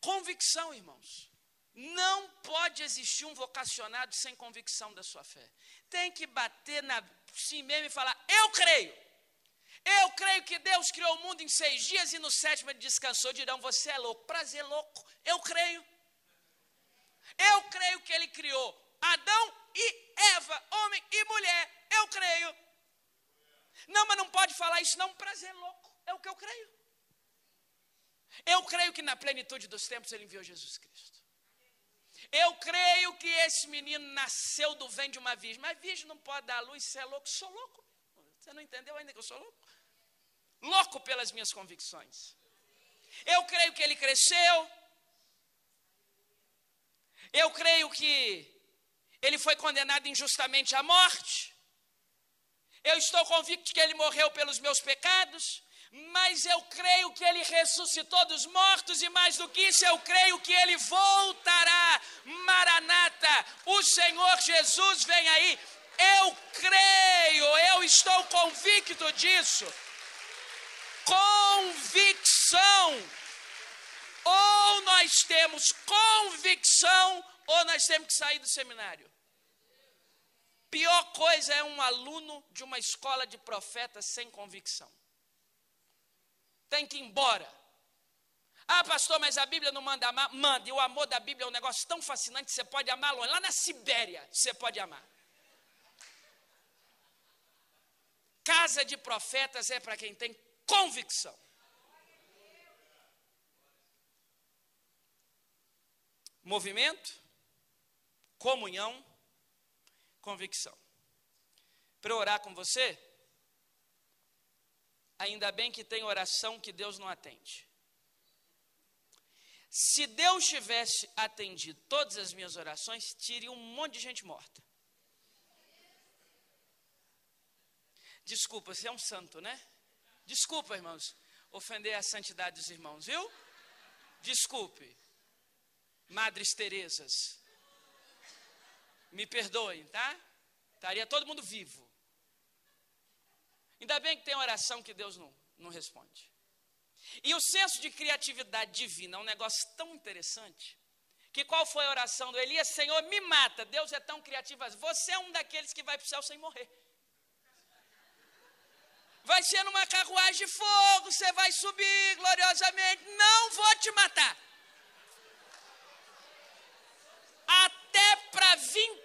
Convicção, irmãos. Não pode existir um vocacionado sem convicção da sua fé. Tem que bater na si mesmo e falar: Eu creio. Eu creio que Deus criou o mundo em seis dias e no sétimo ele descansou. Dirão, você é louco. Prazer louco. Eu creio. Eu creio que ele criou Adão e Eva, homem e mulher. Eu creio. Não, mas não pode falar isso, não. Prazer louco. É o que eu creio. Eu creio que na plenitude dos tempos ele enviou Jesus Cristo. Eu creio que esse menino nasceu do vento de uma virgem. Mas virgem não pode dar luz, você é louco. Sou louco. Você não entendeu ainda que eu sou louco? louco pelas minhas convicções. Eu creio que ele cresceu. Eu creio que ele foi condenado injustamente à morte. Eu estou convicto que ele morreu pelos meus pecados. Mas eu creio que ele ressuscitou dos mortos, e mais do que isso, eu creio que ele voltará. Maranata, o Senhor Jesus vem aí. Eu creio, eu estou convicto disso convicção. Ou nós temos convicção, ou nós temos que sair do seminário. Pior coisa é um aluno de uma escola de profetas sem convicção. Tem que ir embora. Ah, pastor, mas a Bíblia não manda amar? Manda. E o amor da Bíblia é um negócio tão fascinante que você pode amar longe. Lá na Sibéria, você pode amar. Casa de profetas é para quem tem convicção. Movimento, comunhão, convicção. Para orar com você, ainda bem que tem oração que Deus não atende. Se Deus tivesse atendido todas as minhas orações, teria um monte de gente morta. Desculpa, você é um santo, né? Desculpa, irmãos, ofender a santidade dos irmãos, viu? Desculpe. Madres Terezas. Me perdoem, tá? Estaria todo mundo vivo. Ainda bem que tem oração que Deus não, não responde. E o senso de criatividade divina é um negócio tão interessante. Que qual foi a oração do Elias? Senhor, me mata. Deus é tão criativo. Você é um daqueles que vai para o céu sem morrer vai ser numa carruagem de fogo, você vai subir gloriosamente. Não vou te matar. Até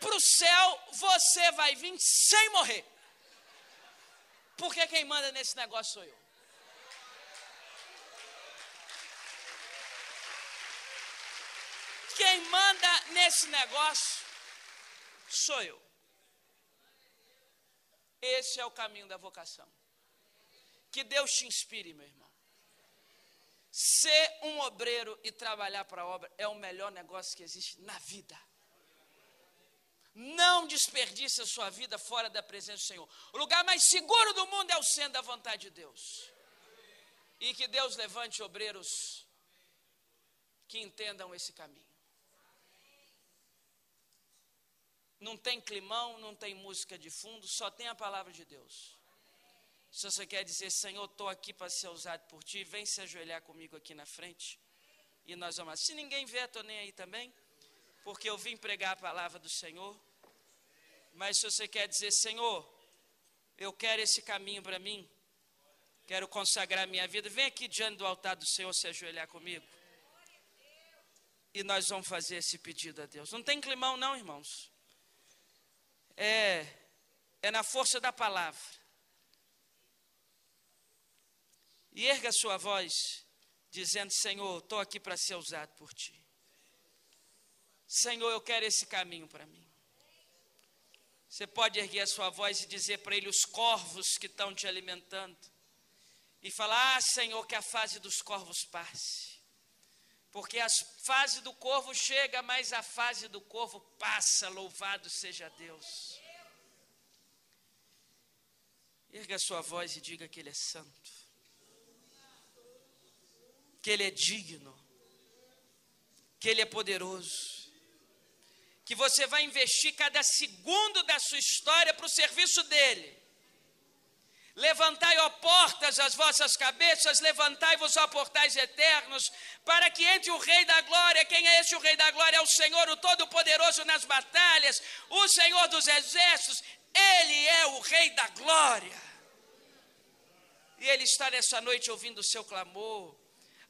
para o céu, você vai vir sem morrer. Porque quem manda nesse negócio sou eu. Quem manda nesse negócio sou eu. Esse é o caminho da vocação. Que Deus te inspire, meu irmão. Ser um obreiro e trabalhar para a obra é o melhor negócio que existe na vida. Não desperdice a sua vida fora da presença do Senhor. O lugar mais seguro do mundo é o centro da vontade de Deus. E que Deus levante obreiros que entendam esse caminho. Não tem climão, não tem música de fundo, só tem a palavra de Deus. Se você quer dizer, Senhor, estou aqui para ser usado por ti, vem se ajoelhar comigo aqui na frente. E nós vamos. Se ninguém vier, estou nem aí também, porque eu vim pregar a palavra do Senhor. Mas se você quer dizer, Senhor, eu quero esse caminho para mim, quero consagrar minha vida, vem aqui diante do altar do Senhor se ajoelhar comigo. E nós vamos fazer esse pedido a Deus. Não tem climão, não, irmãos. É, é na força da palavra. E erga sua voz, dizendo: Senhor, estou aqui para ser usado por ti. Senhor, eu quero esse caminho para mim. Você pode erguer a sua voz e dizer para ele os corvos que estão te alimentando. E falar: Ah, Senhor, que a fase dos corvos passe. Porque a fase do corvo chega, mas a fase do corvo passa. Louvado seja Deus. Erga a sua voz e diga que Ele é santo, que Ele é digno, que Ele é poderoso, que você vai investir cada segundo da sua história para o serviço dEle. Levantai, ó portas, as vossas cabeças, levantai-vos, ó portais eternos, para que entre o Rei da Glória. Quem é esse o Rei da Glória? É o Senhor, o Todo-Poderoso nas batalhas, o Senhor dos Exércitos. Ele é o Rei da Glória. E Ele está nessa noite ouvindo o seu clamor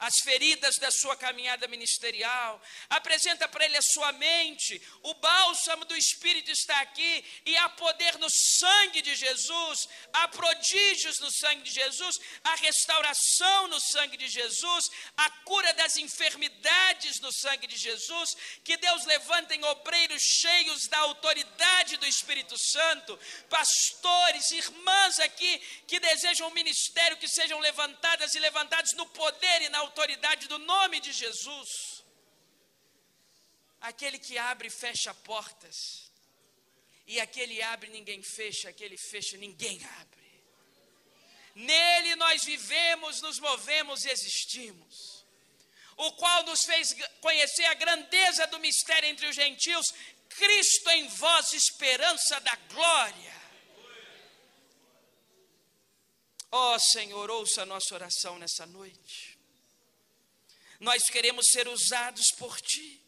as feridas da sua caminhada ministerial, apresenta para ele a sua mente, o bálsamo do Espírito está aqui, e há poder no sangue de Jesus, há prodígios no sangue de Jesus, há restauração no sangue de Jesus, a cura das enfermidades no sangue de Jesus, que Deus levanta em obreiros cheios da autoridade do Espírito Santo, pastores, irmãs aqui que desejam um ministério que sejam levantadas e levantados no poder e na autoridade do nome de Jesus. Aquele que abre e fecha portas. E aquele abre ninguém fecha, aquele fecha ninguém abre. Nele nós vivemos, nos movemos e existimos. O qual nos fez conhecer a grandeza do mistério entre os gentios, Cristo em vós, esperança da glória. Ó oh, Senhor, ouça a nossa oração nessa noite. Nós queremos ser usados por Ti.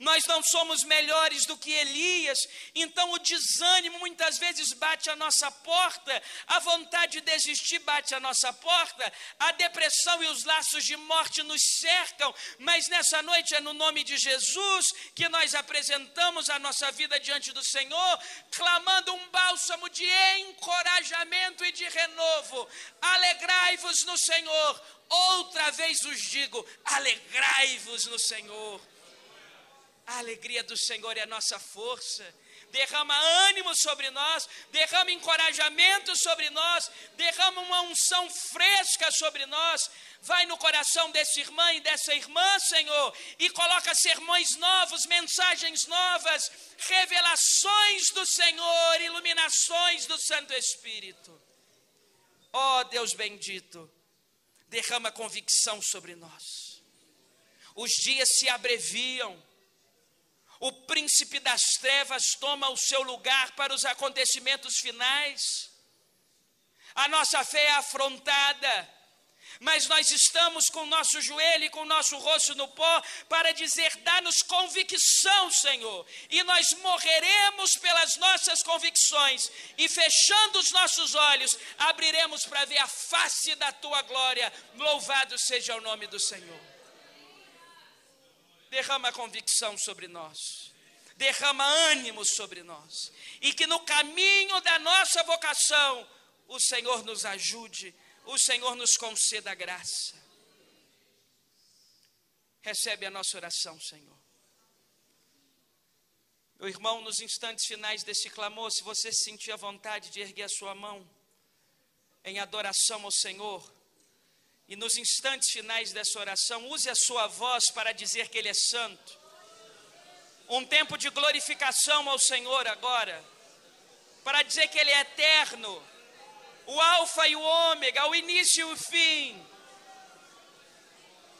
Nós não somos melhores do que Elias, então o desânimo muitas vezes bate a nossa porta, a vontade de desistir bate a nossa porta, a depressão e os laços de morte nos cercam, mas nessa noite é no nome de Jesus que nós apresentamos a nossa vida diante do Senhor, clamando um bálsamo de encorajamento e de renovo. Alegrai-vos no Senhor, Outra vez os digo: alegrai-vos no Senhor. A alegria do Senhor é a nossa força. Derrama ânimo sobre nós, derrama encorajamento sobre nós, derrama uma unção fresca sobre nós. Vai no coração desse irmão e dessa irmã, Senhor, e coloca sermões novos, mensagens novas, revelações do Senhor, iluminações do Santo Espírito. Ó oh, Deus bendito derrama convicção sobre nós. Os dias se abreviam. O príncipe das trevas toma o seu lugar para os acontecimentos finais. A nossa fé é afrontada mas nós estamos com o nosso joelho e com o nosso rosto no pó para dizer: dá-nos convicção, Senhor, e nós morreremos pelas nossas convicções, e fechando os nossos olhos, abriremos para ver a face da tua glória. Louvado seja o nome do Senhor. Derrama convicção sobre nós derrama ânimo sobre nós, e que no caminho da nossa vocação o Senhor nos ajude o Senhor nos conceda graça. Recebe a nossa oração, Senhor. Meu irmão, nos instantes finais desse clamor, se você sentir a vontade de erguer a sua mão em adoração ao Senhor, e nos instantes finais dessa oração, use a sua voz para dizer que Ele é santo. Um tempo de glorificação ao Senhor agora, para dizer que Ele é eterno, o Alfa e o Ômega, o início e o fim.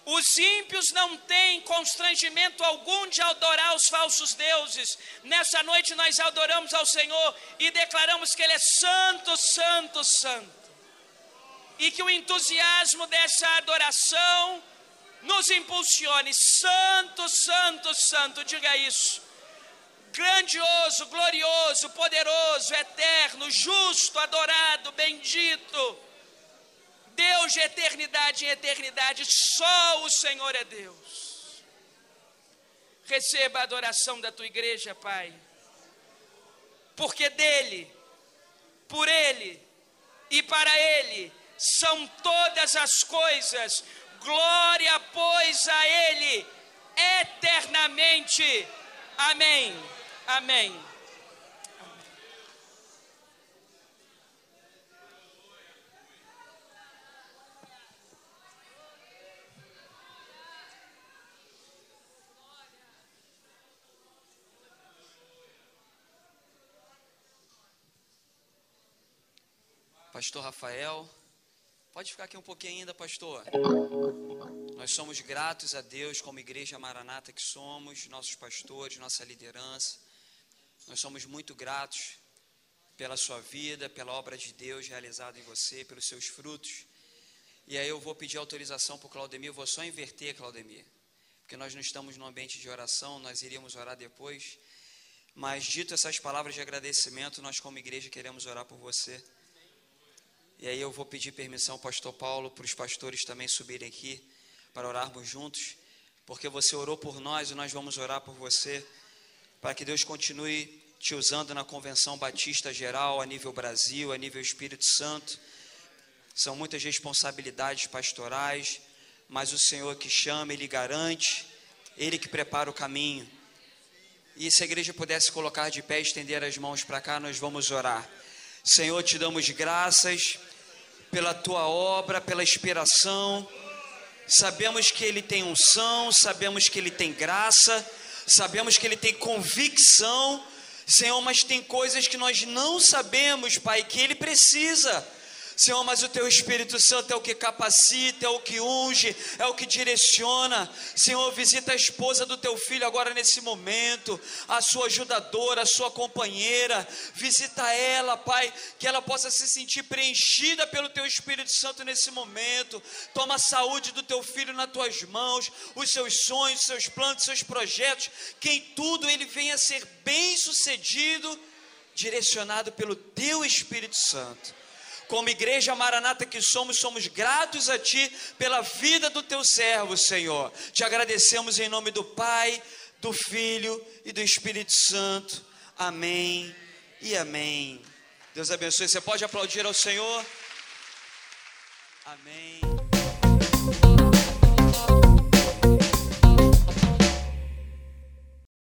Os ímpios não têm constrangimento algum de adorar os falsos deuses. Nessa noite nós adoramos ao Senhor e declaramos que Ele é santo, santo, santo. E que o entusiasmo dessa adoração nos impulsione. Santo, santo, santo, diga isso. Grandioso, glorioso, poderoso, eterno, justo, adorado, bendito. Deus de eternidade em eternidade, só o Senhor é Deus. Receba a adoração da tua igreja, Pai, porque dele, por ele e para ele são todas as coisas glória, pois, a Ele eternamente. Amém. Amém. Pastor Rafael. Pode ficar aqui um pouquinho ainda, pastor. Nós somos gratos a Deus como igreja maranata que somos, nossos pastores, nossa liderança. Nós somos muito gratos pela sua vida, pela obra de Deus realizada em você, pelos seus frutos. E aí eu vou pedir autorização para o Claudemir, eu vou só inverter, Claudemir, porque nós não estamos no ambiente de oração, nós iríamos orar depois. Mas dito essas palavras de agradecimento, nós como igreja queremos orar por você. E aí eu vou pedir permissão ao pastor Paulo para os pastores também subirem aqui para orarmos juntos, porque você orou por nós e nós vamos orar por você, para que Deus continue te usando na convenção batista geral, a nível Brasil, a nível Espírito Santo. São muitas responsabilidades pastorais, mas o Senhor que chama, Ele garante, Ele que prepara o caminho. E se a igreja pudesse colocar de pé estender as mãos para cá, nós vamos orar. Senhor, te damos graças pela tua obra, pela inspiração. Sabemos que ele tem unção, sabemos que ele tem graça, sabemos que ele tem convicção, Senhor, mas tem coisas que nós não sabemos, Pai, que ele precisa. Senhor, mas o teu Espírito Santo é o que capacita, é o que unge, é o que direciona. Senhor, visita a esposa do teu filho agora nesse momento, a sua ajudadora, a sua companheira. Visita ela, Pai, que ela possa se sentir preenchida pelo teu Espírito Santo nesse momento. Toma a saúde do teu filho nas tuas mãos, os seus sonhos, os seus planos, os seus projetos, que em tudo ele venha a ser bem sucedido, direcionado pelo teu Espírito Santo. Como igreja maranata que somos, somos gratos a Ti pela vida do Teu servo, Senhor. Te agradecemos em nome do Pai, do Filho e do Espírito Santo. Amém e amém. Deus abençoe. Você pode aplaudir ao Senhor? Amém.